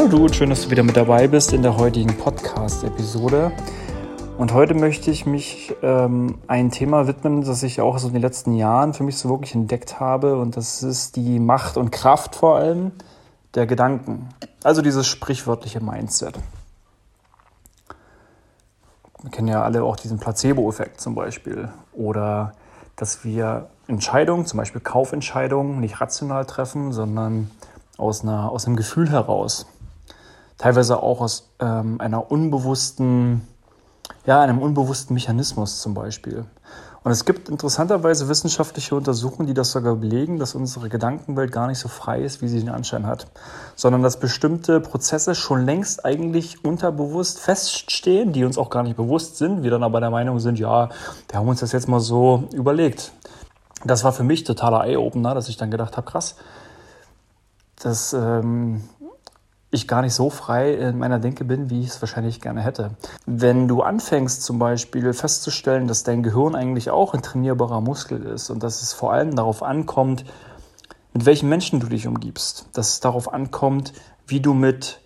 Hallo du, schön, dass du wieder mit dabei bist in der heutigen Podcast-Episode. Und heute möchte ich mich ähm, ein Thema widmen, das ich auch so in den letzten Jahren für mich so wirklich entdeckt habe. Und das ist die Macht und Kraft vor allem der Gedanken. Also dieses sprichwörtliche Mindset. Wir kennen ja alle auch diesen Placebo-Effekt zum Beispiel. Oder dass wir Entscheidungen, zum Beispiel Kaufentscheidungen, nicht rational treffen, sondern aus, einer, aus einem Gefühl heraus teilweise auch aus ähm, einer unbewussten, ja, einem unbewussten Mechanismus zum Beispiel. Und es gibt interessanterweise wissenschaftliche Untersuchungen, die das sogar belegen, dass unsere Gedankenwelt gar nicht so frei ist, wie sie den Anschein hat, sondern dass bestimmte Prozesse schon längst eigentlich unterbewusst feststehen, die uns auch gar nicht bewusst sind, wir dann aber der Meinung sind, ja, wir haben uns das jetzt mal so überlegt. Das war für mich totaler Eye-Opener, dass ich dann gedacht habe, krass, das ähm, ich gar nicht so frei in meiner Denke bin, wie ich es wahrscheinlich gerne hätte. Wenn du anfängst zum Beispiel festzustellen, dass dein Gehirn eigentlich auch ein trainierbarer Muskel ist und dass es vor allem darauf ankommt, mit welchen Menschen du dich umgibst, dass es darauf ankommt, wie du mit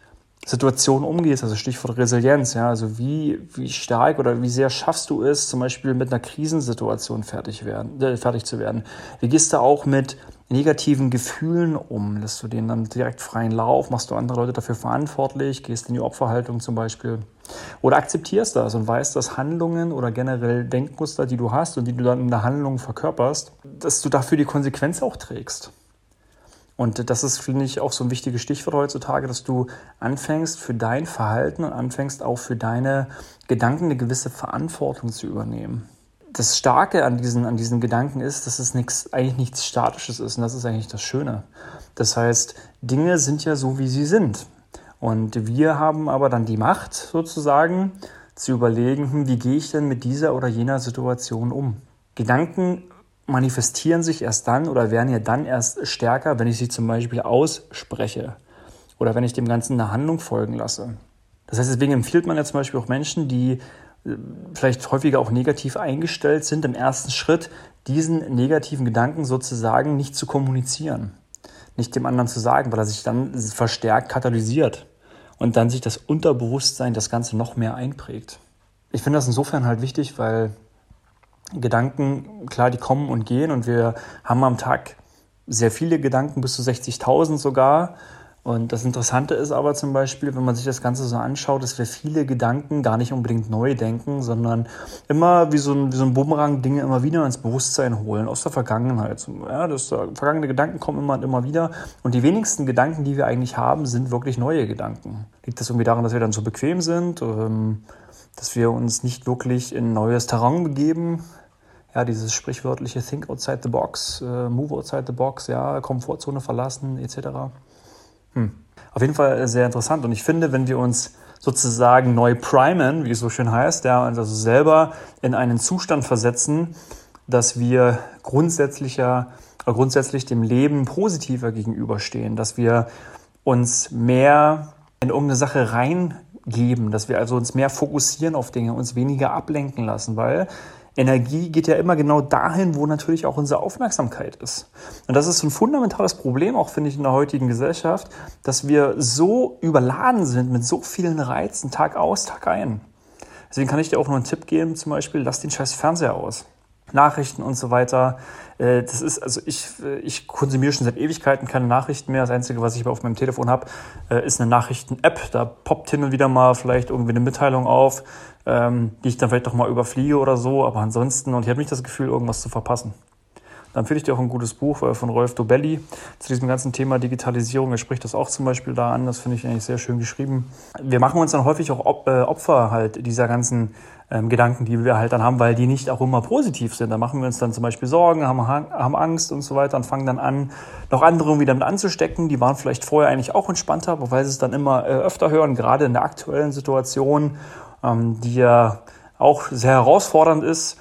Situationen umgehst, also Stichwort Resilienz, ja, also wie, wie stark oder wie sehr schaffst du es, zum Beispiel mit einer Krisensituation fertig, werden, äh, fertig zu werden. Wie gehst du auch mit negativen Gefühlen um? Lässt du denen dann direkt freien Lauf? Machst du andere Leute dafür verantwortlich? Gehst in die Opferhaltung zum Beispiel? Oder akzeptierst das und weißt, dass Handlungen oder generell Denkmuster, die du hast und die du dann in der Handlung verkörperst, dass du dafür die Konsequenz auch trägst. Und das ist, finde ich, auch so ein wichtiges Stichwort heutzutage, dass du anfängst für dein Verhalten und anfängst auch für deine Gedanken eine gewisse Verantwortung zu übernehmen das Starke an diesen, an diesen Gedanken ist, dass es nichts, eigentlich nichts Statisches ist und das ist eigentlich das Schöne. Das heißt, Dinge sind ja so, wie sie sind. Und wir haben aber dann die Macht sozusagen zu überlegen, hm, wie gehe ich denn mit dieser oder jener Situation um. Gedanken manifestieren sich erst dann oder werden ja dann erst stärker, wenn ich sie zum Beispiel ausspreche oder wenn ich dem Ganzen eine Handlung folgen lasse. Das heißt, deswegen empfiehlt man ja zum Beispiel auch Menschen, die vielleicht häufiger auch negativ eingestellt sind, im ersten Schritt diesen negativen Gedanken sozusagen nicht zu kommunizieren, nicht dem anderen zu sagen, weil er sich dann verstärkt katalysiert und dann sich das Unterbewusstsein das Ganze noch mehr einprägt. Ich finde das insofern halt wichtig, weil Gedanken, klar, die kommen und gehen und wir haben am Tag sehr viele Gedanken, bis zu 60.000 sogar. Und das Interessante ist aber zum Beispiel, wenn man sich das Ganze so anschaut, dass wir viele Gedanken gar nicht unbedingt neu denken, sondern immer wie so ein, wie so ein Bumerang Dinge immer wieder ins Bewusstsein holen aus der Vergangenheit. Ja, das, äh, vergangene Gedanken kommen immer und immer wieder. Und die wenigsten Gedanken, die wir eigentlich haben, sind wirklich neue Gedanken. Liegt das irgendwie daran, dass wir dann so bequem sind, ähm, dass wir uns nicht wirklich in neues Terrain begeben? Ja, dieses sprichwörtliche Think outside the box, äh, Move outside the box, ja, Komfortzone verlassen, etc. Hm. Auf jeden Fall sehr interessant. Und ich finde, wenn wir uns sozusagen neu primen, wie es so schön heißt, ja, also selber in einen Zustand versetzen, dass wir grundsätzlicher, äh, grundsätzlich dem Leben positiver gegenüberstehen, dass wir uns mehr in irgendeine Sache reingeben, dass wir also uns mehr fokussieren auf Dinge, uns weniger ablenken lassen, weil Energie geht ja immer genau dahin, wo natürlich auch unsere Aufmerksamkeit ist. Und das ist ein fundamentales Problem, auch finde ich, in der heutigen Gesellschaft, dass wir so überladen sind mit so vielen Reizen, Tag aus, Tag ein. Deswegen kann ich dir auch nur einen Tipp geben, zum Beispiel, lass den scheiß Fernseher aus. Nachrichten und so weiter. Äh, das ist, also ich, äh, ich konsumiere schon seit Ewigkeiten keine Nachrichten mehr. Das Einzige, was ich auf meinem Telefon habe, äh, ist eine Nachrichten-App. Da poppt hin und wieder mal vielleicht irgendwie eine Mitteilung auf, ähm, die ich dann vielleicht doch mal überfliege oder so. Aber ansonsten, und ich habe nicht das Gefühl, irgendwas zu verpassen. Dann empfehle ich dir auch ein gutes Buch von Rolf Dobelli zu diesem ganzen Thema Digitalisierung. Er spricht das auch zum Beispiel da an. Das finde ich eigentlich sehr schön geschrieben. Wir machen uns dann häufig auch Opfer halt dieser ganzen ähm, Gedanken, die wir halt dann haben, weil die nicht auch immer positiv sind. Da machen wir uns dann zum Beispiel Sorgen, haben, haben Angst und so weiter und fangen dann an, noch andere irgendwie damit anzustecken. Die waren vielleicht vorher eigentlich auch entspannter, aber weil sie es dann immer äh, öfter hören, gerade in der aktuellen Situation, ähm, die ja auch sehr herausfordernd ist,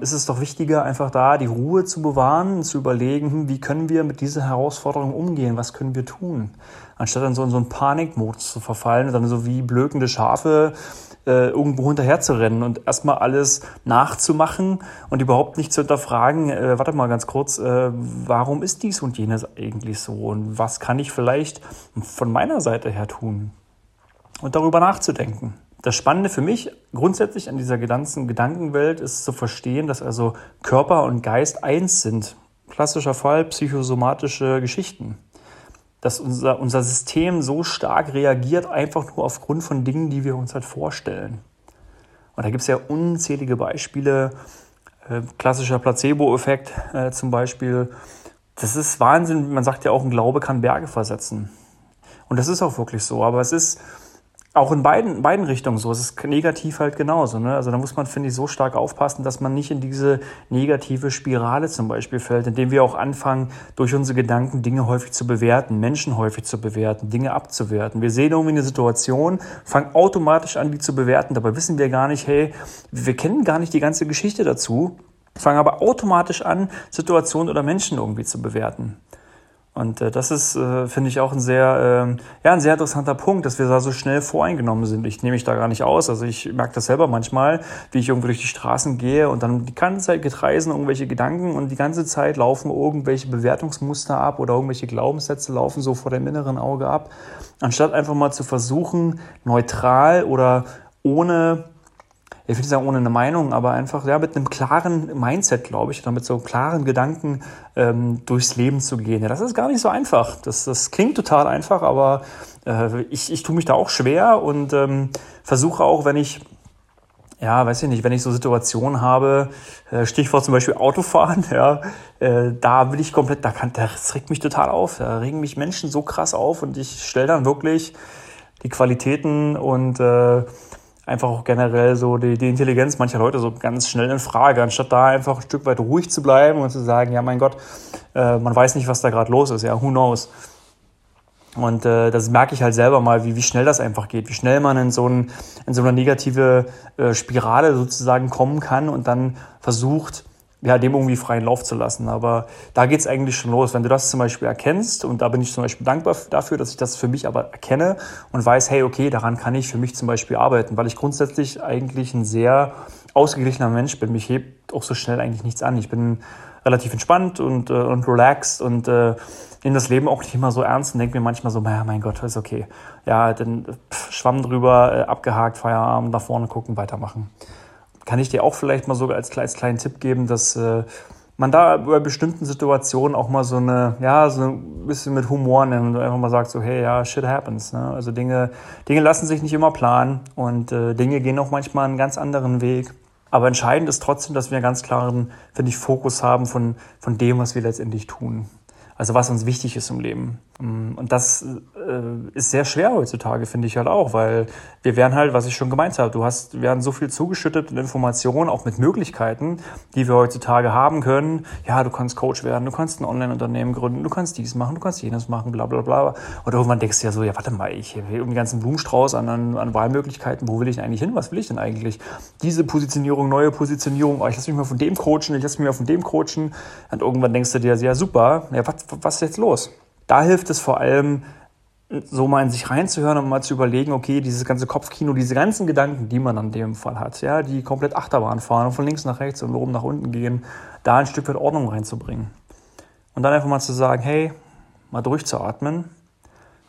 ist es doch wichtiger, einfach da die Ruhe zu bewahren, zu überlegen, hm, wie können wir mit dieser Herausforderung umgehen, was können wir tun, anstatt dann so in so einen Panikmodus zu verfallen, dann so wie blökende Schafe äh, irgendwo hinterher zu rennen und erstmal alles nachzumachen und überhaupt nicht zu hinterfragen, äh, warte mal ganz kurz, äh, warum ist dies und jenes eigentlich so und was kann ich vielleicht von meiner Seite her tun? Und darüber nachzudenken. Das Spannende für mich grundsätzlich an dieser ganzen Gedankenwelt ist zu verstehen, dass also Körper und Geist eins sind. Klassischer Fall psychosomatische Geschichten dass unser, unser System so stark reagiert, einfach nur aufgrund von Dingen, die wir uns halt vorstellen. Und da gibt es ja unzählige Beispiele, äh, klassischer Placebo-Effekt äh, zum Beispiel. Das ist Wahnsinn, man sagt ja auch, ein Glaube kann Berge versetzen. Und das ist auch wirklich so, aber es ist auch in beiden, beiden Richtungen so. Es ist negativ halt genauso. Ne? Also da muss man, finde ich, so stark aufpassen, dass man nicht in diese negative Spirale zum Beispiel fällt, indem wir auch anfangen, durch unsere Gedanken Dinge häufig zu bewerten, Menschen häufig zu bewerten, Dinge abzuwerten. Wir sehen irgendwie eine Situation, fangen automatisch an, die zu bewerten. Dabei wissen wir gar nicht, hey, wir kennen gar nicht die ganze Geschichte dazu, fangen aber automatisch an, Situationen oder Menschen irgendwie zu bewerten. Und äh, das ist, äh, finde ich, auch ein sehr, äh, ja, ein sehr interessanter Punkt, dass wir da so schnell voreingenommen sind. Ich nehme mich da gar nicht aus. Also ich merke das selber manchmal, wie ich irgendwo durch die Straßen gehe und dann die ganze Zeit getreisen irgendwelche Gedanken und die ganze Zeit laufen irgendwelche Bewertungsmuster ab oder irgendwelche Glaubenssätze laufen so vor dem inneren Auge ab. Anstatt einfach mal zu versuchen, neutral oder ohne ich will nicht sagen ohne eine Meinung, aber einfach ja, mit einem klaren Mindset, glaube ich, oder mit so klaren Gedanken ähm, durchs Leben zu gehen. Ja, das ist gar nicht so einfach. Das, das klingt total einfach, aber äh, ich, ich tue mich da auch schwer und ähm, versuche auch, wenn ich ja, weiß ich nicht, wenn ich so Situationen habe, äh, Stichwort zum Beispiel Autofahren, ja, äh, da will ich komplett, da kann, das regt mich total auf, da regen mich Menschen so krass auf und ich stelle dann wirklich die Qualitäten und äh, einfach auch generell so die, die Intelligenz mancher Leute so ganz schnell in Frage, anstatt da einfach ein Stück weit ruhig zu bleiben und zu sagen, ja mein Gott, äh, man weiß nicht, was da gerade los ist, ja, who knows. Und äh, das merke ich halt selber mal, wie, wie schnell das einfach geht, wie schnell man in so, ein, in so eine negative äh, Spirale sozusagen kommen kann und dann versucht, ja, dem irgendwie freien Lauf zu lassen. Aber da geht's eigentlich schon los. Wenn du das zum Beispiel erkennst, und da bin ich zum Beispiel dankbar dafür, dass ich das für mich aber erkenne und weiß, hey, okay, daran kann ich für mich zum Beispiel arbeiten, weil ich grundsätzlich eigentlich ein sehr ausgeglichener Mensch bin. Mich hebt auch so schnell eigentlich nichts an. Ich bin relativ entspannt und, äh, und relaxed und äh, nehme das Leben auch nicht immer so ernst und denke mir manchmal so, naja, mein Gott, ist okay. Ja, dann pff, Schwamm drüber, äh, abgehakt, Feierabend, nach vorne gucken, weitermachen kann ich dir auch vielleicht mal sogar als, als kleinen Tipp geben, dass äh, man da bei bestimmten Situationen auch mal so eine, ja, so ein bisschen mit Humor nimmt und einfach mal sagt so, hey, ja, shit happens. Ne? Also Dinge, Dinge lassen sich nicht immer planen und äh, Dinge gehen auch manchmal einen ganz anderen Weg. Aber entscheidend ist trotzdem, dass wir einen ganz klaren, finde ich, Fokus haben von, von dem, was wir letztendlich tun. Also was uns wichtig ist im Leben. Mm, und das äh, ist sehr schwer heutzutage, finde ich halt auch, weil wir werden halt, was ich schon gemeint habe, du hast, wir werden so viel zugeschüttet mit Informationen, auch mit Möglichkeiten, die wir heutzutage haben können. Ja, du kannst Coach werden, du kannst ein Online-Unternehmen gründen, du kannst dies machen, du kannst jenes machen, bla bla bla. Und irgendwann denkst du ja so, ja, warte mal, ich will den ganzen Blumenstrauß an, an, an Wahlmöglichkeiten, wo will ich denn eigentlich hin? Was will ich denn eigentlich? Diese Positionierung, neue Positionierung, oh, ich lass mich mal von dem coachen, ich lass mich mal von dem coachen. Und irgendwann denkst du dir, ja super, ja, was, was ist jetzt los? Da hilft es vor allem, so mal in sich reinzuhören und mal zu überlegen, okay, dieses ganze Kopfkino, diese ganzen Gedanken, die man an dem Fall hat, ja, die komplett Achterbahn fahren und von links nach rechts und oben nach unten gehen, da ein Stück weit Ordnung reinzubringen. Und dann einfach mal zu sagen, hey, mal durchzuatmen,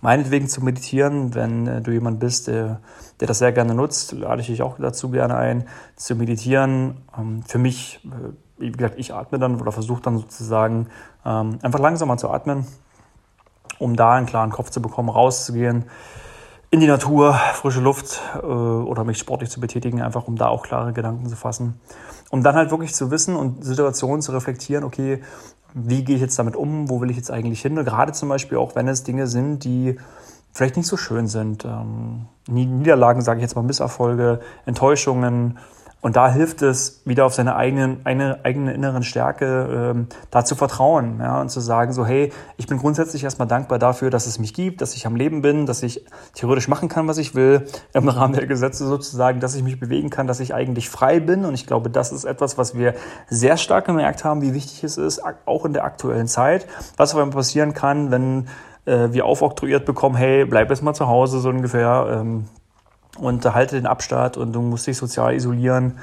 meinetwegen zu meditieren, wenn äh, du jemand bist, der, der das sehr gerne nutzt, lade ich dich auch dazu gerne ein, zu meditieren. Ähm, für mich, äh, wie gesagt, ich atme dann oder versuche dann sozusagen ähm, einfach langsamer zu atmen, um da einen klaren Kopf zu bekommen, rauszugehen in die Natur, frische Luft äh, oder mich sportlich zu betätigen, einfach um da auch klare Gedanken zu fassen. Um dann halt wirklich zu wissen und Situationen zu reflektieren, okay, wie gehe ich jetzt damit um, wo will ich jetzt eigentlich hin? Gerade zum Beispiel auch, wenn es Dinge sind, die vielleicht nicht so schön sind. Ähm, Niederlagen, sage ich jetzt mal, Misserfolge, Enttäuschungen, und da hilft es, wieder auf seine eigenen, eine, eigene inneren Stärke ähm, da zu vertrauen ja, und zu sagen, so hey, ich bin grundsätzlich erstmal dankbar dafür, dass es mich gibt, dass ich am Leben bin, dass ich theoretisch machen kann, was ich will, im Rahmen der Gesetze sozusagen, dass ich mich bewegen kann, dass ich eigentlich frei bin. Und ich glaube, das ist etwas, was wir sehr stark gemerkt haben, wie wichtig es ist, auch in der aktuellen Zeit. Was aber passieren kann, wenn äh, wir aufoktroyiert bekommen, hey, bleib jetzt mal zu Hause, so ungefähr. Ähm, und halte den Abstand und du musst dich sozial isolieren.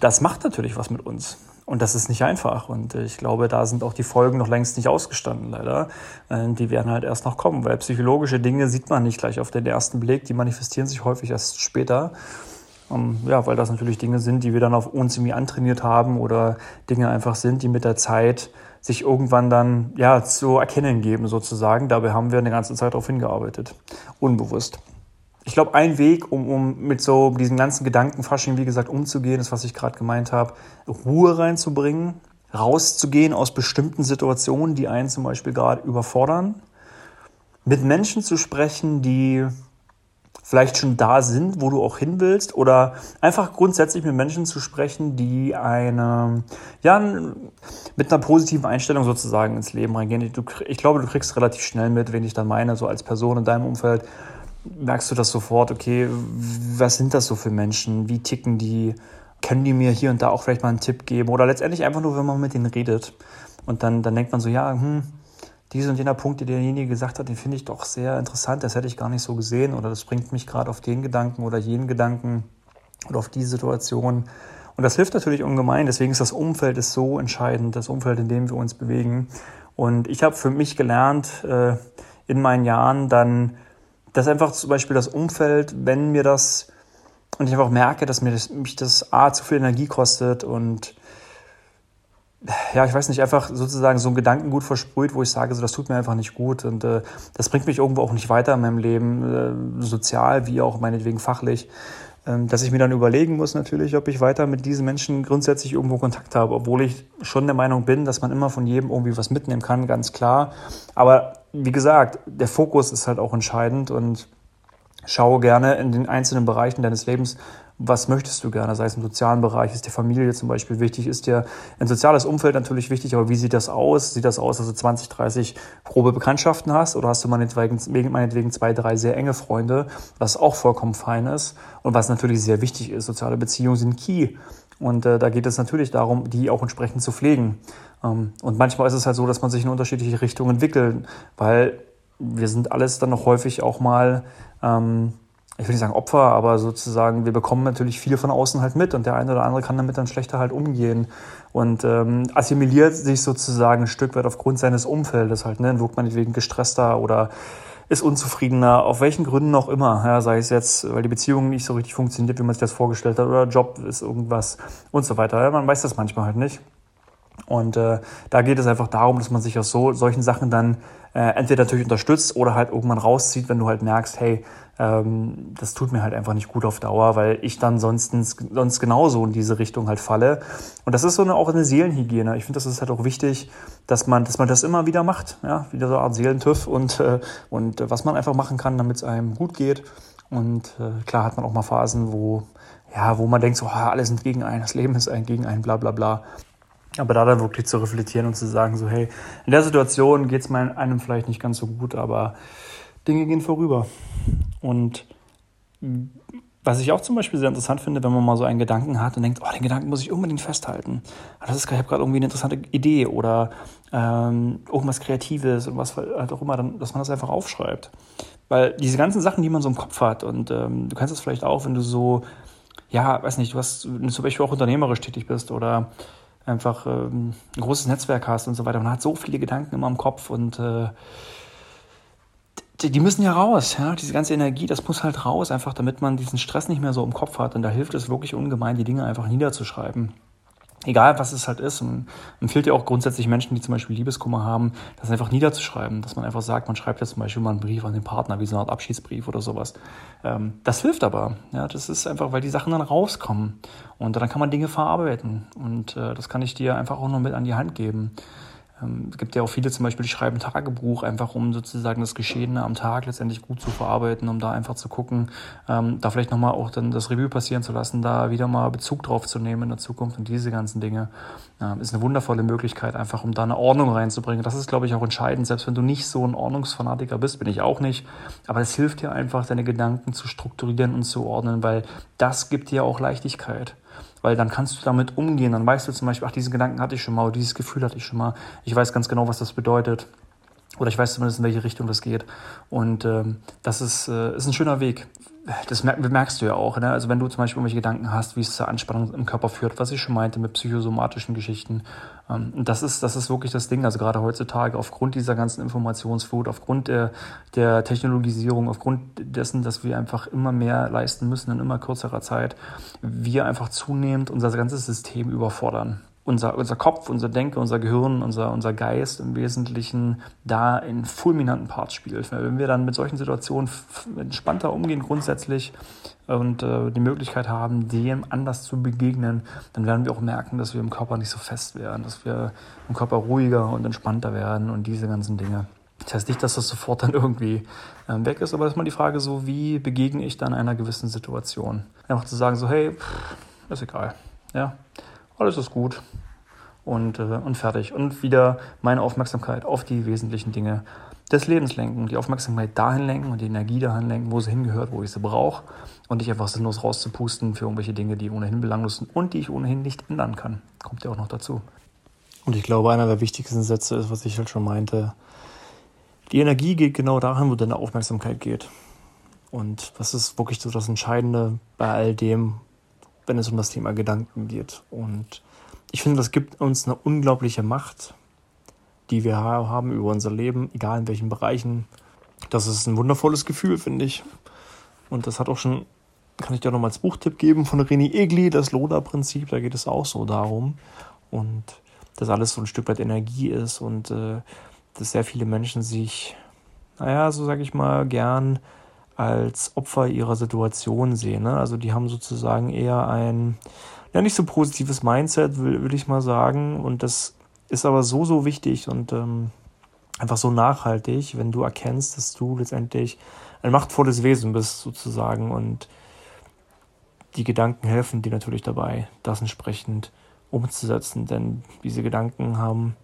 Das macht natürlich was mit uns. Und das ist nicht einfach. Und ich glaube, da sind auch die Folgen noch längst nicht ausgestanden, leider. Äh, die werden halt erst noch kommen, weil psychologische Dinge sieht man nicht gleich auf den ersten Blick. Die manifestieren sich häufig erst später. Ähm, ja, weil das natürlich Dinge sind, die wir dann auf uns irgendwie antrainiert haben oder Dinge einfach sind, die mit der Zeit sich irgendwann dann ja zu erkennen geben sozusagen. Dabei haben wir eine ganze Zeit darauf hingearbeitet, unbewusst. Ich glaube, ein Weg, um, um mit so diesen ganzen Gedankenfasching, wie gesagt, umzugehen, ist, was ich gerade gemeint habe, Ruhe reinzubringen, rauszugehen aus bestimmten Situationen, die einen zum Beispiel gerade überfordern, mit Menschen zu sprechen, die vielleicht schon da sind, wo du auch hin willst, oder einfach grundsätzlich mit Menschen zu sprechen, die eine, ja, mit einer positiven Einstellung sozusagen ins Leben reingehen. Ich, ich glaube, du kriegst relativ schnell mit, wen ich dann meine, so als Person in deinem Umfeld, merkst du das sofort, okay, was sind das so für Menschen? Wie ticken die? Können die mir hier und da auch vielleicht mal einen Tipp geben? Oder letztendlich einfach nur, wenn man mit denen redet. Und dann, dann denkt man so, ja, hm, diese und jener Punkt, den derjenige gesagt hat, den finde ich doch sehr interessant, das hätte ich gar nicht so gesehen oder das bringt mich gerade auf den Gedanken oder jenen Gedanken oder auf die Situation. Und das hilft natürlich ungemein, deswegen ist das Umfeld ist so entscheidend, das Umfeld, in dem wir uns bewegen. Und ich habe für mich gelernt, äh, in meinen Jahren dann, dass einfach zum Beispiel das Umfeld, wenn mir das, und ich einfach merke, dass mir das, mich das A zu viel Energie kostet und ja, ich weiß nicht, einfach sozusagen so ein Gedankengut versprüht, wo ich sage, so, das tut mir einfach nicht gut und äh, das bringt mich irgendwo auch nicht weiter in meinem Leben, äh, sozial wie auch meinetwegen fachlich, äh, dass ich mir dann überlegen muss natürlich, ob ich weiter mit diesen Menschen grundsätzlich irgendwo Kontakt habe, obwohl ich schon der Meinung bin, dass man immer von jedem irgendwie was mitnehmen kann, ganz klar. Aber wie gesagt, der Fokus ist halt auch entscheidend und schaue gerne in den einzelnen Bereichen deines Lebens, was möchtest du gerne, sei es im sozialen Bereich, ist dir Familie zum Beispiel wichtig, ist dir ein soziales Umfeld natürlich wichtig, aber wie sieht das aus? Sieht das aus, dass du 20, 30 grobe Bekanntschaften hast oder hast du meinetwegen, meinetwegen zwei, drei sehr enge Freunde, was auch vollkommen fein ist und was natürlich sehr wichtig ist. Soziale Beziehungen sind key und äh, da geht es natürlich darum, die auch entsprechend zu pflegen. Ähm, und manchmal ist es halt so, dass man sich in unterschiedliche Richtungen entwickelt, weil wir sind alles dann noch häufig auch mal ähm, ich will nicht sagen Opfer, aber sozusagen, wir bekommen natürlich viel von außen halt mit und der eine oder andere kann damit dann schlechter halt umgehen und ähm, assimiliert sich sozusagen ein Stück weit aufgrund seines Umfeldes halt, ne, wirkt man wegen gestresster oder ist unzufriedener, auf welchen Gründen auch immer, ja, sei es jetzt, weil die Beziehung nicht so richtig funktioniert, wie man sich das vorgestellt hat, oder Job ist irgendwas und so weiter. Ja, man weiß das manchmal halt nicht. Und äh, da geht es einfach darum, dass man sich aus so, solchen Sachen dann äh, entweder natürlich unterstützt oder halt irgendwann rauszieht, wenn du halt merkst, hey, ähm, das tut mir halt einfach nicht gut auf Dauer, weil ich dann sonst, sonst genauso in diese Richtung halt falle. Und das ist so eine, auch eine Seelenhygiene. Ich finde, das ist halt auch wichtig, dass man, dass man das immer wieder macht, ja, wieder so eine Art Seelentüff und, äh, und äh, was man einfach machen kann, damit es einem gut geht. Und äh, klar hat man auch mal Phasen, wo, ja, wo man denkt, so, ah, alle sind gegen einen, das Leben ist ein gegen einen, bla bla bla. Aber da dann wirklich zu reflektieren und zu sagen, so, hey, in der Situation geht es einem vielleicht nicht ganz so gut, aber Dinge gehen vorüber. Und was ich auch zum Beispiel sehr interessant finde, wenn man mal so einen Gedanken hat und denkt, oh, den Gedanken muss ich unbedingt festhalten. Ah, das ist, ich habe gerade irgendwie eine interessante Idee oder ähm, irgendwas Kreatives und was halt auch immer, dann, dass man das einfach aufschreibt. Weil diese ganzen Sachen, die man so im Kopf hat und ähm, du kennst das vielleicht auch, wenn du so, ja, weiß nicht, du hast zum Beispiel auch unternehmerisch tätig bist oder einfach ähm, ein großes Netzwerk hast und so weiter. Man hat so viele Gedanken immer im Kopf und äh, die, müssen ja raus, ja. Diese ganze Energie, das muss halt raus, einfach damit man diesen Stress nicht mehr so im Kopf hat. Und da hilft es wirklich ungemein, die Dinge einfach niederzuschreiben. Egal, was es halt ist. Und empfiehlt ja auch grundsätzlich Menschen, die zum Beispiel Liebeskummer haben, das einfach niederzuschreiben. Dass man einfach sagt, man schreibt jetzt zum Beispiel mal einen Brief an den Partner, wie so eine Art Abschiedsbrief oder sowas. Ähm, das hilft aber. Ja, das ist einfach, weil die Sachen dann rauskommen. Und dann kann man Dinge verarbeiten. Und äh, das kann ich dir einfach auch noch mit an die Hand geben. Ähm, es gibt ja auch viele zum Beispiel, die schreiben Tagebuch, einfach um sozusagen das Geschehene am Tag letztendlich gut zu verarbeiten, um da einfach zu gucken, ähm, da vielleicht nochmal auch dann das Review passieren zu lassen, da wieder mal Bezug drauf zu nehmen in der Zukunft und diese ganzen Dinge. Ähm, ist eine wundervolle Möglichkeit, einfach um da eine Ordnung reinzubringen. Das ist, glaube ich, auch entscheidend, selbst wenn du nicht so ein Ordnungsfanatiker bist, bin ich auch nicht. Aber es hilft dir einfach, deine Gedanken zu strukturieren und zu ordnen, weil das gibt dir auch Leichtigkeit weil dann kannst du damit umgehen. Dann weißt du zum Beispiel, ach, diesen Gedanken hatte ich schon mal, dieses Gefühl hatte ich schon mal. Ich weiß ganz genau, was das bedeutet. Oder ich weiß zumindest, in welche Richtung das geht. Und ähm, das ist, äh, ist ein schöner Weg. Das merkst du ja auch. Ne? Also wenn du zum Beispiel irgendwelche Gedanken hast, wie es zur Anspannung im Körper führt, was ich schon meinte mit psychosomatischen Geschichten. Ähm, das, ist, das ist wirklich das Ding. Also gerade heutzutage aufgrund dieser ganzen Informationsflut, aufgrund der, der Technologisierung, aufgrund dessen, dass wir einfach immer mehr leisten müssen in immer kürzerer Zeit, wir einfach zunehmend unser ganzes System überfordern unser, unser Kopf, unser Denken, unser Gehirn, unser, unser Geist im Wesentlichen da in fulminanten Parts spielt. Wenn wir dann mit solchen Situationen entspannter umgehen grundsätzlich und äh, die Möglichkeit haben, dem anders zu begegnen, dann werden wir auch merken, dass wir im Körper nicht so fest werden, dass wir im Körper ruhiger und entspannter werden und diese ganzen Dinge. Das heißt nicht, dass das sofort dann irgendwie ähm, weg ist, aber ist mal die Frage so, wie begegne ich dann einer gewissen Situation? Einfach zu sagen so, hey, pff, ist egal, ja, alles ist gut und, äh, und fertig. Und wieder meine Aufmerksamkeit auf die wesentlichen Dinge des Lebens lenken, die Aufmerksamkeit dahin lenken und die Energie dahin lenken, wo sie hingehört, wo ich sie brauche und nicht einfach sinnlos rauszupusten für irgendwelche Dinge, die ohnehin belanglos sind und die ich ohnehin nicht ändern kann. Kommt ja auch noch dazu. Und ich glaube, einer der wichtigsten Sätze ist, was ich halt schon meinte, die Energie geht genau dahin, wo deine Aufmerksamkeit geht. Und das ist wirklich so das Entscheidende bei all dem, wenn es um das Thema Gedanken geht. Und ich finde, das gibt uns eine unglaubliche Macht, die wir haben über unser Leben, egal in welchen Bereichen. Das ist ein wundervolles Gefühl, finde ich. Und das hat auch schon, kann ich dir nochmal als Buchtipp geben, von René Egli, das Loda-Prinzip. Da geht es auch so darum. Und dass alles so ein Stück weit Energie ist und äh, dass sehr viele Menschen sich, naja, so sage ich mal, gern als Opfer ihrer Situation sehen. Ne? Also die haben sozusagen eher ein, ja nicht so positives Mindset, will ich mal sagen. Und das ist aber so, so wichtig und ähm, einfach so nachhaltig, wenn du erkennst, dass du letztendlich ein machtvolles Wesen bist sozusagen und die Gedanken helfen dir natürlich dabei, das entsprechend umzusetzen, denn diese Gedanken haben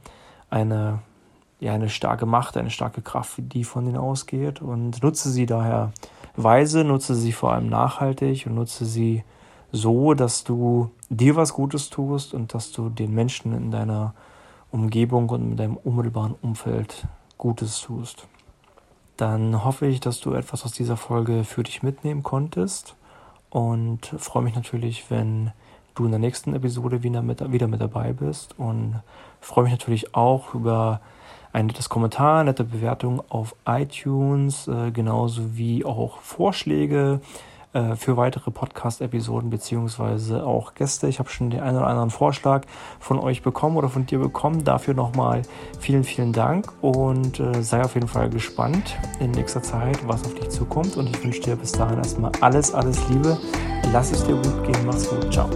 eine ja eine starke Macht, eine starke Kraft, die von ihnen ausgeht und nutze sie daher weise, nutze sie vor allem nachhaltig und nutze sie so, dass du dir was Gutes tust und dass du den Menschen in deiner Umgebung und in deinem unmittelbaren Umfeld Gutes tust. Dann hoffe ich, dass du etwas aus dieser Folge für dich mitnehmen konntest und freue mich natürlich, wenn du in der nächsten Episode wieder mit, wieder mit dabei bist und freue mich natürlich auch über ein nettes Kommentar, nette Bewertung auf iTunes, äh, genauso wie auch Vorschläge äh, für weitere Podcast-Episoden beziehungsweise auch Gäste. Ich habe schon den einen oder anderen Vorschlag von euch bekommen oder von dir bekommen. Dafür nochmal vielen, vielen Dank und äh, sei auf jeden Fall gespannt in nächster Zeit, was auf dich zukommt. Und ich wünsche dir bis dahin erstmal alles, alles Liebe. Lass es dir gut gehen. Mach's gut. Ciao.